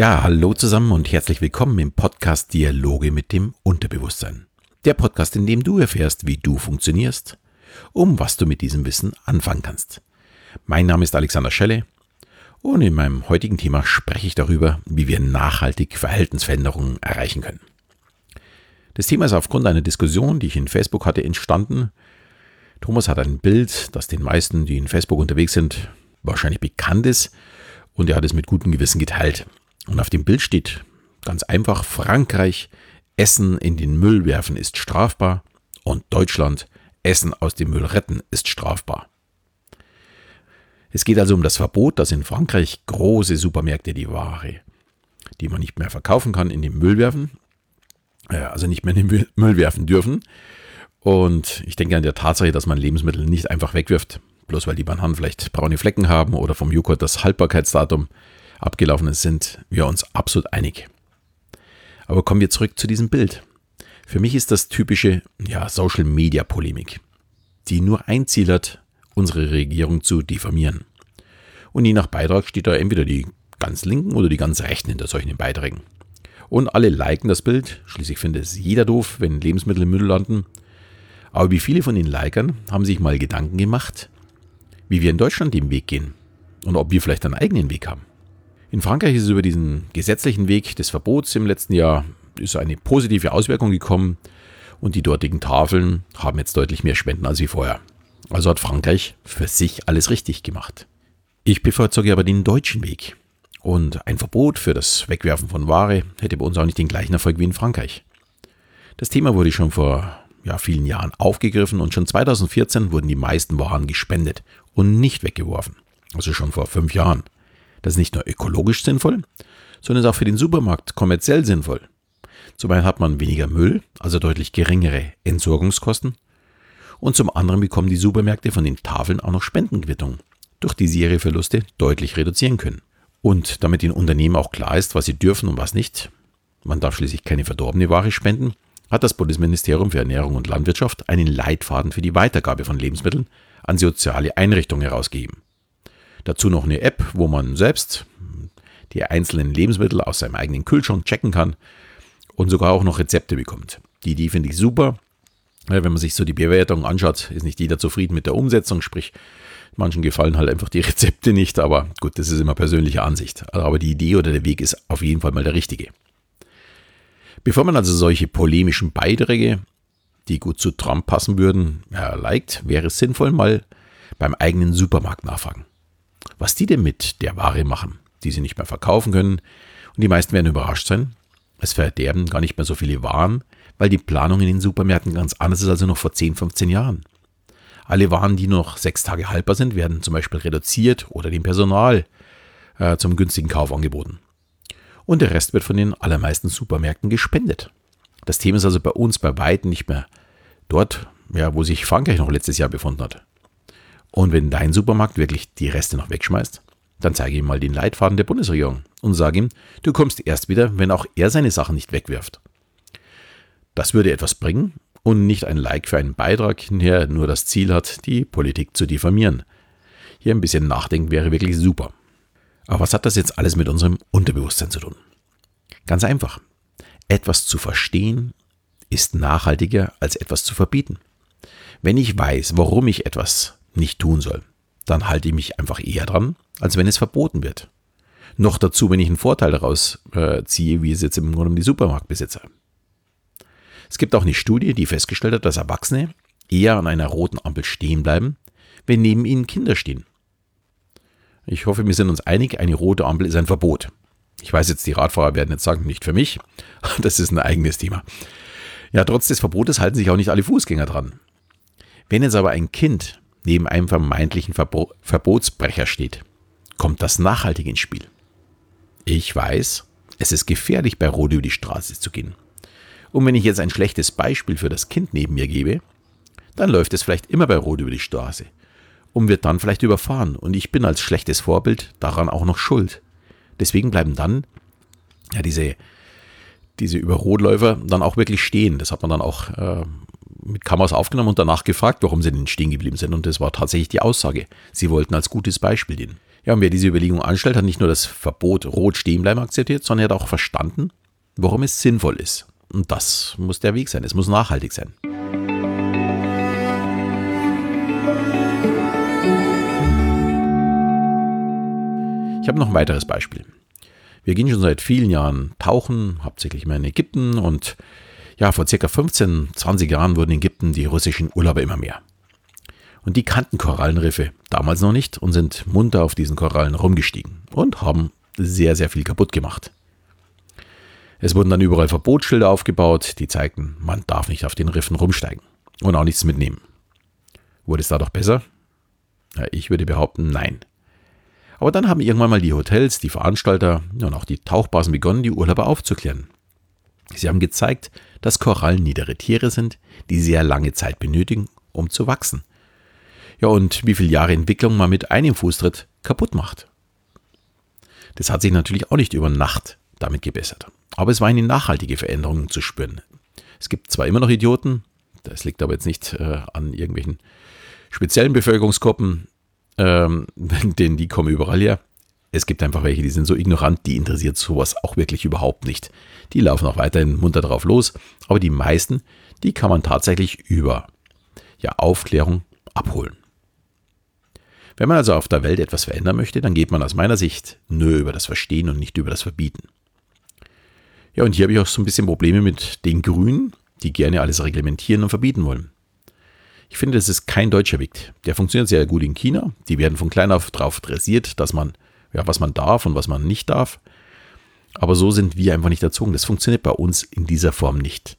Ja, hallo zusammen und herzlich willkommen im Podcast Dialoge mit dem Unterbewusstsein. Der Podcast, in dem du erfährst, wie du funktionierst, um was du mit diesem Wissen anfangen kannst. Mein Name ist Alexander Schelle und in meinem heutigen Thema spreche ich darüber, wie wir nachhaltig Verhaltensveränderungen erreichen können. Das Thema ist aufgrund einer Diskussion, die ich in Facebook hatte, entstanden. Thomas hat ein Bild, das den meisten, die in Facebook unterwegs sind, wahrscheinlich bekannt ist und er hat es mit gutem Gewissen geteilt. Und auf dem Bild steht ganz einfach Frankreich, Essen in den Müll werfen ist strafbar und Deutschland, Essen aus dem Müll retten ist strafbar. Es geht also um das Verbot, dass in Frankreich große Supermärkte die Ware, die man nicht mehr verkaufen kann, in den Müll werfen, äh, also nicht mehr in den Müll werfen dürfen. Und ich denke an der Tatsache, dass man Lebensmittel nicht einfach wegwirft, bloß weil die Bananen vielleicht braune Flecken haben oder vom Joghurt das Haltbarkeitsdatum abgelaufen ist, sind wir uns absolut einig. Aber kommen wir zurück zu diesem Bild. Für mich ist das typische ja, Social Media Polemik, die nur ein Ziel hat, unsere Regierung zu diffamieren. Und je nach Beitrag steht da entweder die ganz Linken oder die ganz Rechten hinter solchen Beiträgen. Und alle liken das Bild, schließlich findet es jeder doof, wenn Lebensmittel im Müll landen. Aber wie viele von den Likern haben sich mal Gedanken gemacht, wie wir in Deutschland den Weg gehen und ob wir vielleicht einen eigenen Weg haben. In Frankreich ist es über diesen gesetzlichen Weg des Verbots im letzten Jahr ist eine positive Auswirkung gekommen und die dortigen Tafeln haben jetzt deutlich mehr Spenden als wie vorher. Also hat Frankreich für sich alles richtig gemacht. Ich bevorzuge aber den deutschen Weg. Und ein Verbot für das Wegwerfen von Ware hätte bei uns auch nicht den gleichen Erfolg wie in Frankreich. Das Thema wurde schon vor ja, vielen Jahren aufgegriffen und schon 2014 wurden die meisten Waren gespendet und nicht weggeworfen. Also schon vor fünf Jahren. Das ist nicht nur ökologisch sinnvoll, sondern ist auch für den Supermarkt kommerziell sinnvoll. Zum einen hat man weniger Müll, also deutlich geringere Entsorgungskosten. Und zum anderen bekommen die Supermärkte von den Tafeln auch noch Spendenquittungen, durch die sie ihre Verluste deutlich reduzieren können. Und damit den Unternehmen auch klar ist, was sie dürfen und was nicht, man darf schließlich keine verdorbene Ware spenden, hat das Bundesministerium für Ernährung und Landwirtschaft einen Leitfaden für die Weitergabe von Lebensmitteln an soziale Einrichtungen herausgegeben. Dazu noch eine App, wo man selbst die einzelnen Lebensmittel aus seinem eigenen Kühlschrank checken kann und sogar auch noch Rezepte bekommt. Die Idee finde ich super. Wenn man sich so die Bewertung anschaut, ist nicht jeder zufrieden mit der Umsetzung, sprich, manchen gefallen halt einfach die Rezepte nicht, aber gut, das ist immer persönliche Ansicht. Aber die Idee oder der Weg ist auf jeden Fall mal der richtige. Bevor man also solche polemischen Beiträge, die gut zu Trump passen würden, ja, liked, wäre es sinnvoll, mal beim eigenen Supermarkt nachfragen was die denn mit der Ware machen, die sie nicht mehr verkaufen können. Und die meisten werden überrascht sein. Es verderben gar nicht mehr so viele Waren, weil die Planung in den Supermärkten ganz anders ist als noch vor 10, 15 Jahren. Alle Waren, die noch sechs Tage haltbar sind, werden zum Beispiel reduziert oder dem Personal äh, zum günstigen Kauf angeboten. Und der Rest wird von den allermeisten Supermärkten gespendet. Das Thema ist also bei uns bei weitem nicht mehr dort, ja, wo sich Frankreich noch letztes Jahr befunden hat. Und wenn dein Supermarkt wirklich die Reste noch wegschmeißt, dann zeige ihm mal den Leitfaden der Bundesregierung und sage ihm, du kommst erst wieder, wenn auch er seine Sachen nicht wegwirft. Das würde etwas bringen und nicht ein Like für einen Beitrag, der nur das Ziel hat, die Politik zu diffamieren. Hier ein bisschen nachdenken wäre wirklich super. Aber was hat das jetzt alles mit unserem Unterbewusstsein zu tun? Ganz einfach. Etwas zu verstehen ist nachhaltiger als etwas zu verbieten. Wenn ich weiß, warum ich etwas nicht tun soll, dann halte ich mich einfach eher dran, als wenn es verboten wird. Noch dazu, wenn ich einen Vorteil daraus äh, ziehe, wie es jetzt im Grunde um die Supermarktbesitzer. Es gibt auch eine Studie, die festgestellt hat, dass Erwachsene eher an einer roten Ampel stehen bleiben, wenn neben ihnen Kinder stehen. Ich hoffe, wir sind uns einig, eine rote Ampel ist ein Verbot. Ich weiß jetzt, die Radfahrer werden jetzt sagen, nicht für mich. Das ist ein eigenes Thema. Ja, trotz des Verbotes halten sich auch nicht alle Fußgänger dran. Wenn jetzt aber ein Kind neben einem vermeintlichen Verbo Verbotsbrecher steht, kommt das nachhaltig ins Spiel. Ich weiß, es ist gefährlich, bei Rot über die Straße zu gehen. Und wenn ich jetzt ein schlechtes Beispiel für das Kind neben mir gebe, dann läuft es vielleicht immer bei Rot über die Straße und wird dann vielleicht überfahren und ich bin als schlechtes Vorbild daran auch noch schuld. Deswegen bleiben dann ja diese, diese Überrotläufer dann auch wirklich stehen. Das hat man dann auch äh, mit Kameras aufgenommen und danach gefragt, warum sie denn stehen geblieben sind. Und das war tatsächlich die Aussage. Sie wollten als gutes Beispiel dienen. Ja, und wer diese Überlegung anstellt, hat nicht nur das Verbot rot stehen bleiben akzeptiert, sondern er hat auch verstanden, warum es sinnvoll ist. Und das muss der Weg sein. Es muss nachhaltig sein. Ich habe noch ein weiteres Beispiel. Wir gehen schon seit vielen Jahren tauchen, hauptsächlich mal in Ägypten und ja, vor circa 15, 20 Jahren wurden in Ägypten die russischen Urlauber immer mehr. Und die kannten Korallenriffe damals noch nicht und sind munter auf diesen Korallen rumgestiegen und haben sehr, sehr viel kaputt gemacht. Es wurden dann überall Verbotsschilder aufgebaut, die zeigten, man darf nicht auf den Riffen rumsteigen und auch nichts mitnehmen. Wurde es dadurch besser? Ja, ich würde behaupten, nein. Aber dann haben irgendwann mal die Hotels, die Veranstalter und auch die Tauchbasen begonnen, die Urlauber aufzuklären. Sie haben gezeigt, dass Korallen niedere Tiere sind, die sehr lange Zeit benötigen, um zu wachsen. Ja, und wie viele Jahre Entwicklung man mit einem Fußtritt kaputt macht. Das hat sich natürlich auch nicht über Nacht damit gebessert. Aber es war eine nachhaltige Veränderung zu spüren. Es gibt zwar immer noch Idioten, das liegt aber jetzt nicht äh, an irgendwelchen speziellen Bevölkerungsgruppen, ähm, denn die kommen überall her. Es gibt einfach welche, die sind so ignorant, die interessiert sowas auch wirklich überhaupt nicht. Die laufen auch weiterhin munter drauf los, aber die meisten, die kann man tatsächlich über ja, Aufklärung abholen. Wenn man also auf der Welt etwas verändern möchte, dann geht man aus meiner Sicht nur über das Verstehen und nicht über das Verbieten. Ja, und hier habe ich auch so ein bisschen Probleme mit den Grünen, die gerne alles reglementieren und verbieten wollen. Ich finde, das ist kein deutscher Weg. Der funktioniert sehr gut in China. Die werden von klein auf darauf dressiert, dass man, ja, was man darf und was man nicht darf. Aber so sind wir einfach nicht erzogen. Das funktioniert bei uns in dieser Form nicht.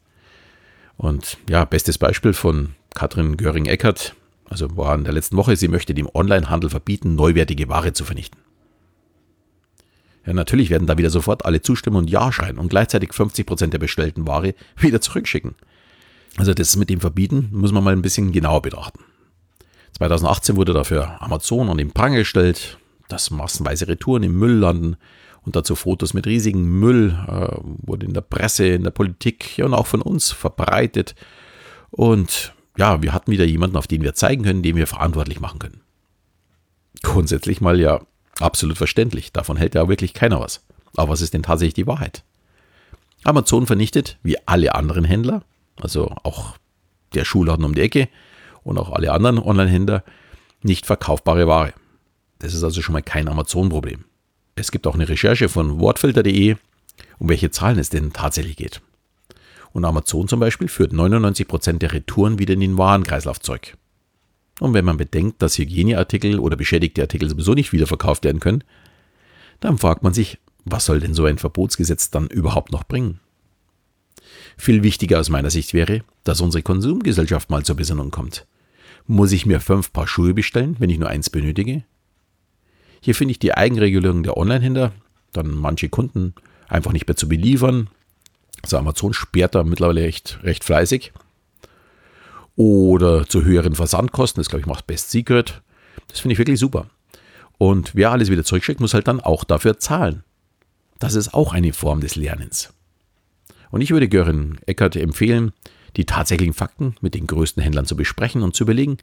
Und ja, bestes Beispiel von Katrin Göring-Eckert, also war in der letzten Woche, sie möchte dem Onlinehandel verbieten, neuwertige Ware zu vernichten. Ja, natürlich werden da wieder sofort alle zustimmen und Ja schreien und gleichzeitig 50% der bestellten Ware wieder zurückschicken. Also das mit dem Verbieten muss man mal ein bisschen genauer betrachten. 2018 wurde dafür Amazon an den Pranger gestellt, dass massenweise Retouren im Müll landen und dazu Fotos mit riesigem Müll äh, wurde in der Presse, in der Politik ja, und auch von uns verbreitet. Und ja, wir hatten wieder jemanden, auf den wir zeigen können, den wir verantwortlich machen können. Grundsätzlich mal ja absolut verständlich. Davon hält ja wirklich keiner was. Aber was ist denn tatsächlich die Wahrheit? Amazon vernichtet, wie alle anderen Händler, also auch der Schuhladen um die Ecke und auch alle anderen Online-Händler, nicht verkaufbare Ware. Das ist also schon mal kein Amazon-Problem. Es gibt auch eine Recherche von wortfilter.de, um welche Zahlen es denn tatsächlich geht. Und Amazon zum Beispiel führt 99% der Retouren wieder in den Warenkreislauf zurück. Und wenn man bedenkt, dass Hygieneartikel oder beschädigte Artikel sowieso nicht wieder verkauft werden können, dann fragt man sich, was soll denn so ein Verbotsgesetz dann überhaupt noch bringen? Viel wichtiger aus meiner Sicht wäre, dass unsere Konsumgesellschaft mal zur Besinnung kommt. Muss ich mir fünf Paar Schuhe bestellen, wenn ich nur eins benötige? Hier finde ich die Eigenregulierung der Onlinehändler, dann manche Kunden einfach nicht mehr zu beliefern. Also Amazon sperrt da mittlerweile echt recht fleißig. Oder zu höheren Versandkosten, das glaube ich macht Best Secret. Das finde ich wirklich super. Und wer alles wieder zurückschickt, muss halt dann auch dafür zahlen. Das ist auch eine Form des Lernens. Und ich würde Görin Eckert empfehlen, die tatsächlichen Fakten mit den größten Händlern zu besprechen und zu überlegen,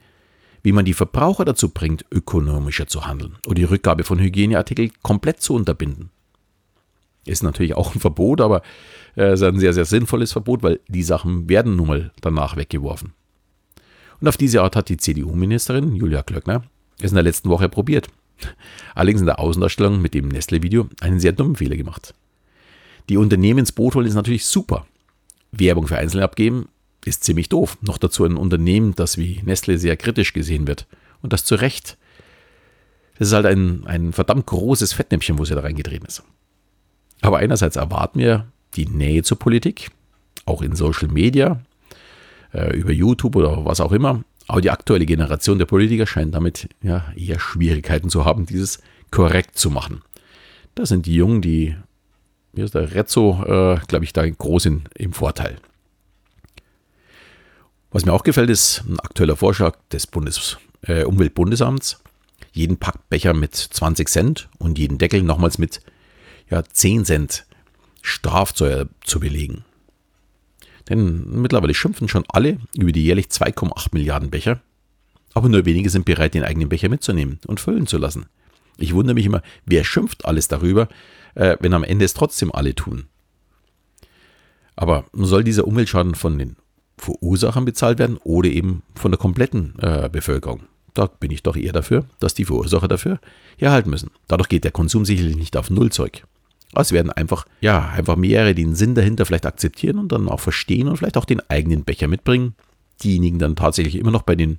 wie man die Verbraucher dazu bringt, ökonomischer zu handeln oder die Rückgabe von Hygieneartikeln komplett zu unterbinden. Ist natürlich auch ein Verbot, aber es ist ein sehr, sehr sinnvolles Verbot, weil die Sachen werden nun mal danach weggeworfen. Und auf diese Art hat die CDU-Ministerin Julia Klöckner es in der letzten Woche probiert. Allerdings in der Außendarstellung mit dem Nestle-Video einen sehr dummen Fehler gemacht. Die Unternehmen holen ist natürlich super. Werbung für Einzelne abgeben ist ziemlich doof. Noch dazu ein Unternehmen, das wie Nestle sehr kritisch gesehen wird. Und das zu Recht. Das ist halt ein, ein verdammt großes Fettnäpfchen, wo sie da reingetreten ist. Aber einerseits erwarten wir die Nähe zur Politik, auch in Social Media, äh, über YouTube oder was auch immer. Aber die aktuelle Generation der Politiker scheint damit ja, eher Schwierigkeiten zu haben, dieses korrekt zu machen. Das sind die Jungen, die hier ist der Rezzo, äh, glaube ich, da groß in, im Vorteil. Was mir auch gefällt, ist ein aktueller Vorschlag des Bundes, äh, Umweltbundesamts. Jeden Packbecher mit 20 Cent und jeden Deckel nochmals mit ja, 10 Cent Strafzeuer zu belegen. Denn mittlerweile schimpfen schon alle über die jährlich 2,8 Milliarden Becher, aber nur wenige sind bereit, den eigenen Becher mitzunehmen und füllen zu lassen. Ich wundere mich immer, wer schimpft alles darüber, äh, wenn am Ende es trotzdem alle tun. Aber soll dieser Umweltschaden von den Verursachern bezahlt werden oder eben von der kompletten äh, Bevölkerung? Da bin ich doch eher dafür, dass die Verursacher dafür herhalten müssen. Dadurch geht der Konsum sicherlich nicht auf Nullzeug. Aber es werden einfach, ja, einfach mehrere den Sinn dahinter vielleicht akzeptieren und dann auch verstehen und vielleicht auch den eigenen Becher mitbringen. Diejenigen dann tatsächlich immer noch bei den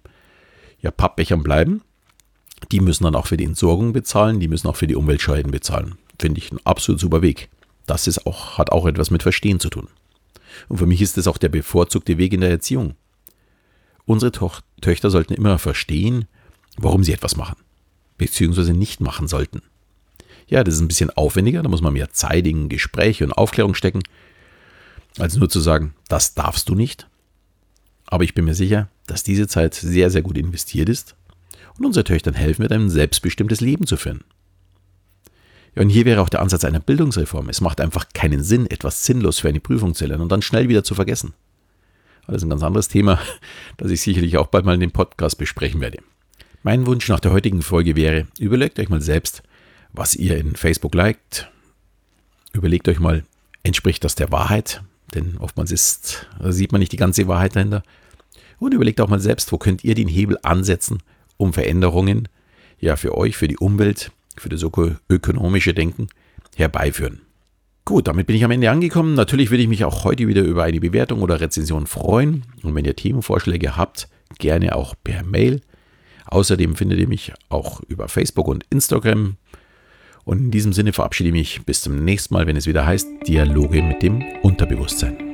ja, Pappbechern bleiben. Die müssen dann auch für die Entsorgung bezahlen, die müssen auch für die Umweltschäden bezahlen. Finde ich ein absolut super Weg. Das ist auch, hat auch etwas mit Verstehen zu tun. Und für mich ist das auch der bevorzugte Weg in der Erziehung. Unsere Toch Töchter sollten immer verstehen, warum sie etwas machen, beziehungsweise nicht machen sollten. Ja, das ist ein bisschen aufwendiger, da muss man mehr Zeit in Gespräche und Aufklärung stecken, als nur zu sagen, das darfst du nicht. Aber ich bin mir sicher, dass diese Zeit sehr, sehr gut investiert ist und unsere Töchtern helfen wird, ein selbstbestimmtes Leben zu führen. Und hier wäre auch der Ansatz einer Bildungsreform. Es macht einfach keinen Sinn, etwas sinnlos für eine Prüfung zu lernen und dann schnell wieder zu vergessen. Das ist ein ganz anderes Thema, das ich sicherlich auch bald mal in dem Podcast besprechen werde. Mein Wunsch nach der heutigen Folge wäre, überlegt euch mal selbst, was ihr in Facebook liked. Überlegt euch mal, entspricht das der Wahrheit? Denn oftmals ist, sieht man nicht die ganze Wahrheit dahinter. Und überlegt auch mal selbst, wo könnt ihr den Hebel ansetzen, um Veränderungen ja für euch, für die Umwelt, für das ökonomische Denken herbeiführen. Gut, damit bin ich am Ende angekommen. Natürlich würde ich mich auch heute wieder über eine Bewertung oder Rezension freuen. Und wenn ihr Themenvorschläge habt, gerne auch per Mail. Außerdem findet ihr mich auch über Facebook und Instagram. Und in diesem Sinne verabschiede ich mich bis zum nächsten Mal, wenn es wieder heißt Dialoge mit dem Unterbewusstsein.